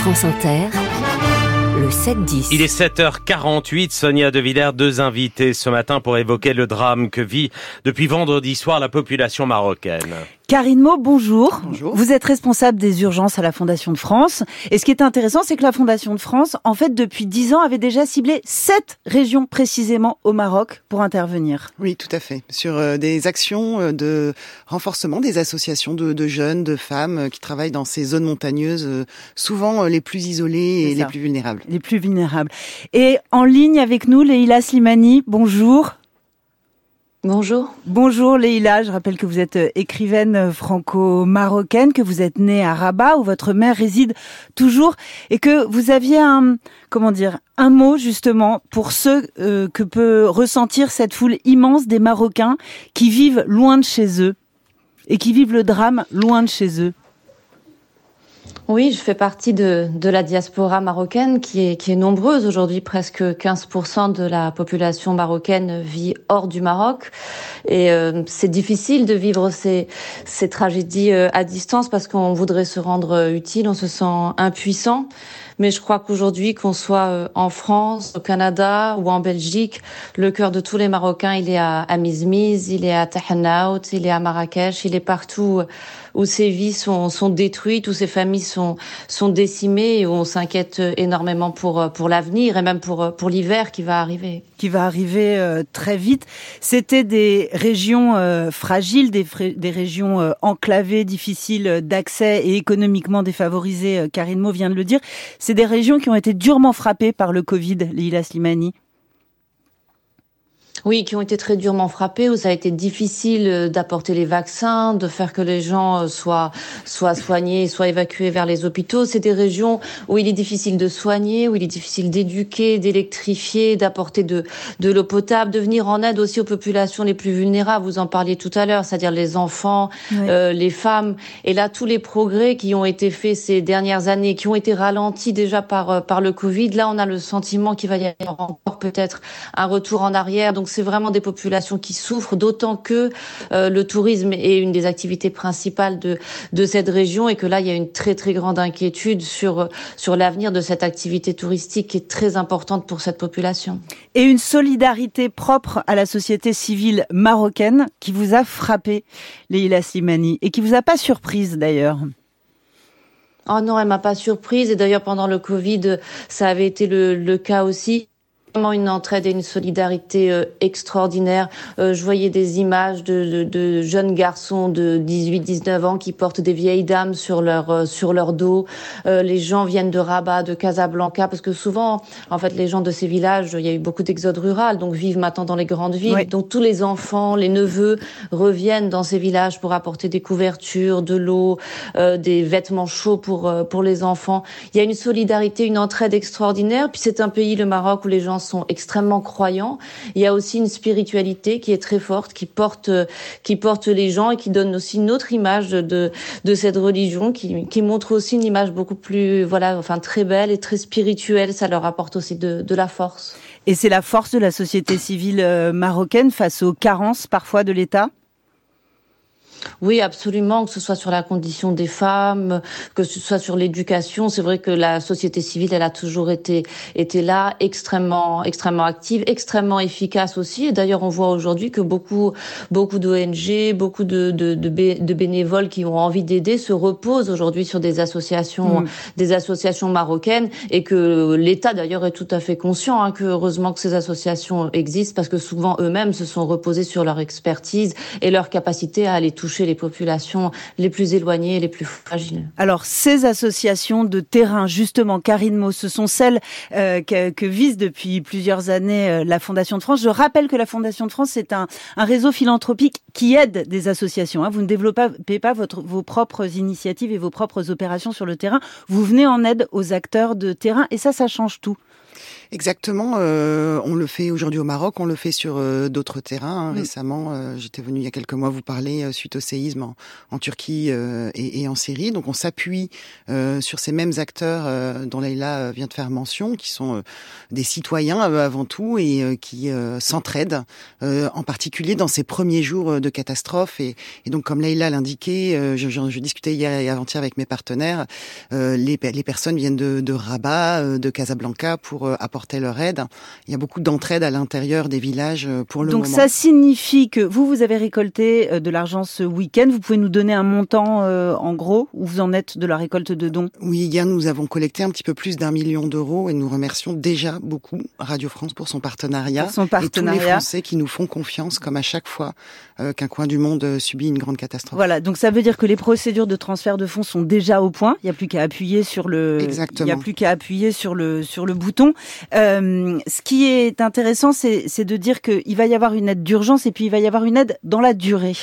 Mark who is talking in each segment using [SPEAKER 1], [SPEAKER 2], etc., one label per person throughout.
[SPEAKER 1] France Inter, le 7-10.
[SPEAKER 2] Il est 7h48, Sonia De Villers, deux invités ce matin pour évoquer le drame que vit depuis vendredi soir la population marocaine.
[SPEAKER 3] Karine Mo, bonjour.
[SPEAKER 4] Bonjour.
[SPEAKER 3] Vous êtes responsable des urgences à la Fondation de France. Et ce qui est intéressant, c'est que la Fondation de France, en fait, depuis dix ans, avait déjà ciblé sept régions précisément au Maroc pour intervenir.
[SPEAKER 4] Oui, tout à fait. Sur euh, des actions euh, de renforcement des associations de, de jeunes, de femmes euh, qui travaillent dans ces zones montagneuses, souvent les plus isolées et les plus vulnérables.
[SPEAKER 3] Les plus vulnérables. Et en ligne avec nous, Leïla Slimani, bonjour.
[SPEAKER 5] Bonjour.
[SPEAKER 3] Bonjour Leïla, je rappelle que vous êtes euh, écrivaine euh, franco-marocaine, que vous êtes née à Rabat où votre mère réside toujours et que vous aviez un comment dire un mot justement pour ceux euh, que peut ressentir cette foule immense des Marocains qui vivent loin de chez eux et qui vivent le drame loin de chez eux.
[SPEAKER 5] Oui, je fais partie de, la diaspora marocaine qui est, nombreuse aujourd'hui. Presque 15% de la population marocaine vit hors du Maroc. Et euh, c'est difficile de vivre ces, ces tragédies euh, à distance parce qu'on voudrait se rendre euh, utile, on se sent impuissant. Mais je crois qu'aujourd'hui, qu'on soit euh, en France, au Canada ou en Belgique, le cœur de tous les Marocains, il est à, à Mizmiz, il est à Tahanaout, il est à Marrakech, il est partout où ces vies sont, détruites, où ces familles sont, décimées où on s'inquiète énormément pour, l'avenir et même pour, l'hiver qui va arriver.
[SPEAKER 3] qui va arriver euh, très vite. C'était des régions euh, fragiles, des, régions euh, enclavées, difficiles d'accès et économiquement défavorisées. euh, Karine Mo vient de le dire. C'est des régions qui ont été durement frappées par le Covid, Lila Slimani.
[SPEAKER 5] Oui, qui ont été très durement frappés, où ça a été difficile euh, d'apporter les vaccins, de faire que les gens euh, soient, soient soignés, soient évacués vers les hôpitaux. C'est des régions où il est difficile de soigner, où il est difficile d'éduquer, d'électrifier, d'apporter de, de l'eau potable, de venir en aide aussi aux populations les plus vulnérables. Vous en parliez tout à l'heure, c'est-à-dire les enfants, euh, les femmes. Et là, tous les progrès qui ont été faits ces dernières années, qui ont été ralentis déjà par, euh, par le Covid, là, on a le sentiment qu'il va y avoir encore peut-être un retour en arrière. Donc, c'est vraiment des populations qui souffrent, d'autant que euh, le tourisme est une des activités principales de, de cette région et que là, il y a une très, très grande inquiétude sur, sur l'avenir de cette activité touristique qui est très importante pour cette population.
[SPEAKER 3] Et une solidarité propre à la société civile marocaine qui vous a frappé, Leila Slimani, et qui vous a pas surprise d'ailleurs.
[SPEAKER 5] Oh non, elle m'a pas surprise. Et d'ailleurs, pendant le Covid, ça avait été le, le cas aussi. Vraiment une entraide et une solidarité euh, extraordinaire. Euh, je voyais des images de, de, de jeunes garçons de 18-19 ans qui portent des vieilles dames sur leur euh, sur leur dos. Les gens viennent de Rabat, de Casablanca, parce que souvent, en fait, les gens de ces villages, il y a eu beaucoup d'exode rural, donc vivent maintenant dans les grandes villes.
[SPEAKER 3] Oui.
[SPEAKER 5] Donc tous les enfants, les neveux reviennent dans ces villages pour apporter des couvertures, de l'eau, euh, des vêtements chauds pour pour les enfants. Il y a une solidarité, une entraide extraordinaire. Puis c'est un pays, le Maroc, où les gens sont extrêmement croyants. Il y a aussi une spiritualité qui est très forte, qui porte qui porte les gens et qui donne aussi une autre image de de cette religion, qui qui montre aussi une image beaucoup plus voilà, enfin très belle et très spirituelle. Ça leur apporte aussi de de la force.
[SPEAKER 3] Et c'est la force de la société civile euh, marocaine face aux carences parfois de l'État?
[SPEAKER 5] Oui, absolument, que ce soit sur la condition des femmes, que ce soit sur l'éducation. C'est vrai que la société civile, elle a toujours été, été là, extrêmement, extrêmement active, extrêmement efficace aussi. Et d'ailleurs, on voit aujourd'hui que beaucoup, beaucoup d'ONG, beaucoup de, de, de, bé- de bénévoles qui ont envie d'aider se reposent aujourd'hui sur des associations,
[SPEAKER 3] Mm.
[SPEAKER 5] des associations marocaines et que l'État d'ailleurs est tout à fait conscient hein, que heureusement que ces associations existent parce que souvent eux-mêmes se sont reposés sur leur expertise et leur capacité à aller toucher les populations les plus éloignées les plus fragiles.
[SPEAKER 3] Alors, ces associations de terrain, justement, Karine Mo, ce sont celles euh, que, que vise depuis plusieurs années euh, la Fondation de France. Je rappelle que la Fondation de France, c'est un, réseau philanthropique qui aide des associations. hein. Vous ne développez pas vos propres initiatives et vos propres opérations sur le terrain. Vous venez en aide aux acteurs de terrain et ça, ça change tout.
[SPEAKER 4] Exactement. Euh, on le fait aujourd'hui au Maroc, on le fait sur euh, d'autres terrains. Hein.
[SPEAKER 3] Mm.
[SPEAKER 4] Récemment, euh, j'étais venu il y a quelques mois vous parler euh, suite au séisme en, en Turquie euh, et, et, en Syrie. Donc on s'appuie euh, sur ces mêmes acteurs euh, dont Leïla vient de faire mention, qui sont des citoyens avant tout et qui s'entraident, en particulier dans ces premiers jours de catastrophe. Et, et donc comme Leïla l'indiquait, je, je, je, discutais hier et avant-hier avec mes partenaires, les, les, personnes viennent de, de Rabat, de Casablanca pour apporter leur aide. Il y a beaucoup d'entraide à l'intérieur des villages euh, pour le
[SPEAKER 3] Donc
[SPEAKER 4] moment.
[SPEAKER 3] ça signifie que vous, vous avez récolté euh, de l'argent ce week-end. Vous pouvez nous donner un montant euh, en gros où vous en êtes de la récolte de dons?
[SPEAKER 4] Oui, hier nous avons collecté un petit peu plus d'un million d'euros et nous remercions déjà beaucoup Radio France pour son partenariat.
[SPEAKER 3] Pour son partenariat.
[SPEAKER 4] Et tous les Français qui nous font confiance comme à chaque fois euh, qu'un coin du monde subit une grande catastrophe.
[SPEAKER 3] Voilà, donc ça veut dire que les procédures de transfert de fonds sont déjà au point. Il n'y a plus qu'à appuyer sur le.
[SPEAKER 4] Exactement.
[SPEAKER 3] Il n'y a plus qu'à appuyer sur le sur le bouton. Euh, ce qui est intéressant, c'est de dire qu'il va y avoir une aide d'urgence et puis il va y avoir une aide dans la durée.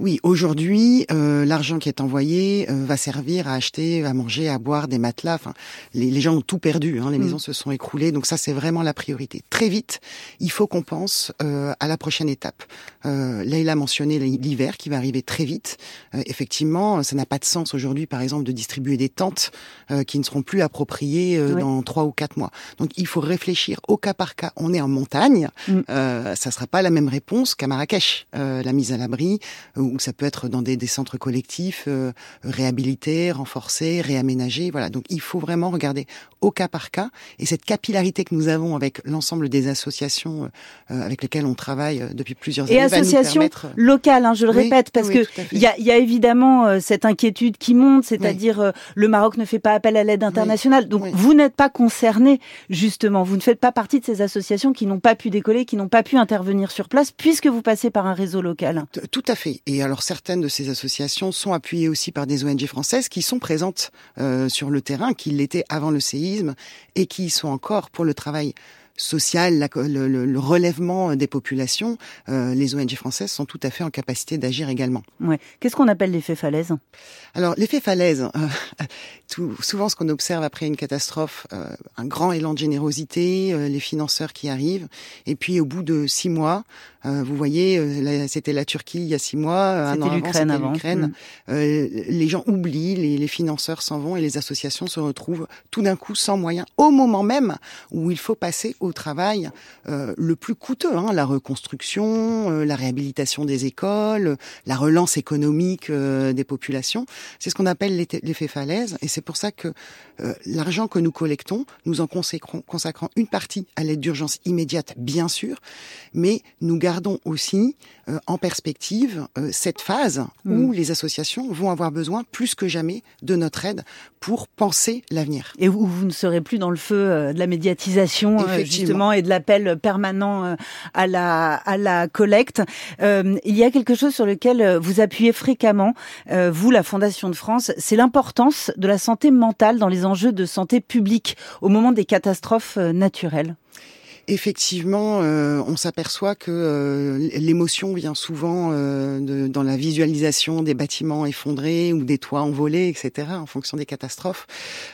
[SPEAKER 4] Oui, aujourd'hui, euh, l'argent qui est envoyé euh, va servir à acheter, à manger, à boire des matelas. Enfin, les, les gens ont tout perdu, hein, les mmh. maisons se sont écroulées, donc ça c'est vraiment la priorité. Très vite, il faut qu'on pense euh, à la prochaine étape. Euh, Leïla a mentionné l'hiver qui va arriver très vite. Euh, effectivement, ça n'a pas de sens aujourd'hui, par exemple, de distribuer des tentes euh, qui ne seront plus appropriées oui. dans trois ou quatre mois. Donc il faut réfléchir au cas par cas. On est en montagne, mmh. ça sera pas la même réponse qu'à Marrakech. la mise à l'abri, ou ça peut être dans des, des centres collectifs euh, réhabilités, renforcés, réaménagés. Voilà. Donc il faut vraiment regarder au cas par cas et cette capillarité que nous avons avec l'ensemble des associations euh, avec lesquelles on travaille depuis plusieurs
[SPEAKER 3] et
[SPEAKER 4] années.
[SPEAKER 3] Et associations
[SPEAKER 4] permettre...
[SPEAKER 3] locales, hein, je le
[SPEAKER 4] oui,
[SPEAKER 3] répète, parce
[SPEAKER 4] oui,
[SPEAKER 3] que il y a, y a, évidemment euh, cette inquiétude qui monte, c'est-à-dire oui. le Maroc ne fait pas appel à l'aide internationale. Donc vous n'êtes pas concerné justement, vous ne faites pas partie de ces associations qui n'ont pas pu décoller, qui n'ont pas pu intervenir sur place, puisque vous passez par un réseau local.
[SPEAKER 4] Tout à fait. Et alors certaines de ces associations sont appuyées aussi par des ONG françaises qui sont présentes euh, sur le terrain, qui l'étaient avant le séisme et qui y sont encore pour le travail social, la, le, le, relèvement des populations, euh, les ONG françaises sont tout à fait en capacité d'agir également.
[SPEAKER 3] Ouais. Qu'est-ce qu'on appelle l'effet falaise
[SPEAKER 4] Alors l'effet falaise, euh, tout, souvent ce qu'on observe après une catastrophe, euh, un grand élan de générosité, euh, les financeurs qui arrivent, et puis au bout de six mois, euh, vous voyez, c'était la Turquie il y a six mois, un an avant c'était l'Ukraine. Mmh. les gens oublient, les, les financeurs s'en vont et les associations se retrouvent tout d'un coup sans moyens au moment même où il faut passer au travail euh, le plus coûteux, hein, la reconstruction, euh, la réhabilitation des écoles, la relance économique euh, des populations. C'est ce qu'on appelle l'effet falaise, et c'est pour ça que euh, l'argent que nous collectons, nous en consacrons, consacrant une partie à l'aide d'urgence immédiate, bien sûr, mais nous gardons aussi euh, en perspective euh, cette phase mmh. où les associations vont avoir besoin plus que jamais de notre aide pour penser l'avenir.
[SPEAKER 3] Et où vous ne serez plus dans le feu de la médiatisation justement et de l'appel permanent à la à la collecte. Euh, il y a quelque chose sur lequel vous appuyez fréquemment, euh, vous la Fondation de France, c'est l'importance de la santé mentale dans les enjeux de santé publique au moment des catastrophes naturelles
[SPEAKER 4] effectivement, euh, on s'aperçoit que euh, l'émotion vient souvent euh, de, dans la visualisation des bâtiments effondrés ou des toits envolés, etc., en fonction des catastrophes.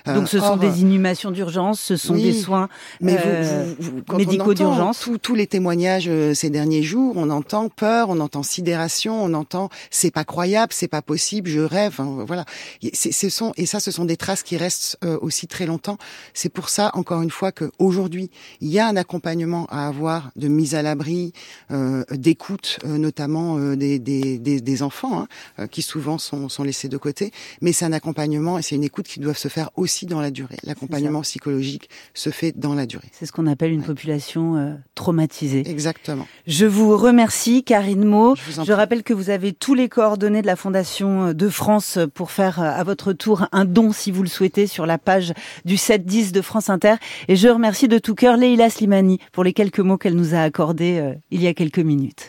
[SPEAKER 3] Donc, ce
[SPEAKER 4] or,
[SPEAKER 3] sont des inhumations d'urgence, ce sont
[SPEAKER 4] oui,
[SPEAKER 3] des soins
[SPEAKER 4] mais vous, vous, vous,
[SPEAKER 3] médicaux d'urgence.
[SPEAKER 4] Tous les témoignages ces derniers jours, on entend peur, on entend sidération, on entend c'est pas croyable, c'est pas possible, je rêve. Hein, voilà. Ce sont et ça, ce sont des traces qui restent aussi très longtemps. C'est pour ça, encore une fois, que aujourd'hui, il y a un accompagnement accompagnement à avoir de mise à l'abri, euh, d'écoute, euh, notamment euh, des, des, des, des, enfants, hein, qui souvent sont, sont laissés de côté. Mais c'est un accompagnement et c'est une écoute qui doivent se faire aussi dans la durée. L'accompagnement psychologique se fait dans la durée.
[SPEAKER 3] C'est ce qu'on appelle une ouais. population traumatisée.
[SPEAKER 4] Exactement.
[SPEAKER 3] Je vous remercie, Karine Mo.
[SPEAKER 4] Je,
[SPEAKER 3] Je rappelle que vous avez tous les coordonnées de la Fondation de France pour faire à votre tour un don, si vous le souhaitez, sur la page du 7-10 de France Inter. Et je remercie de tout cœur Leïla Slimani pour les quelques mots qu'elle nous a accordés euh, il y a quelques minutes.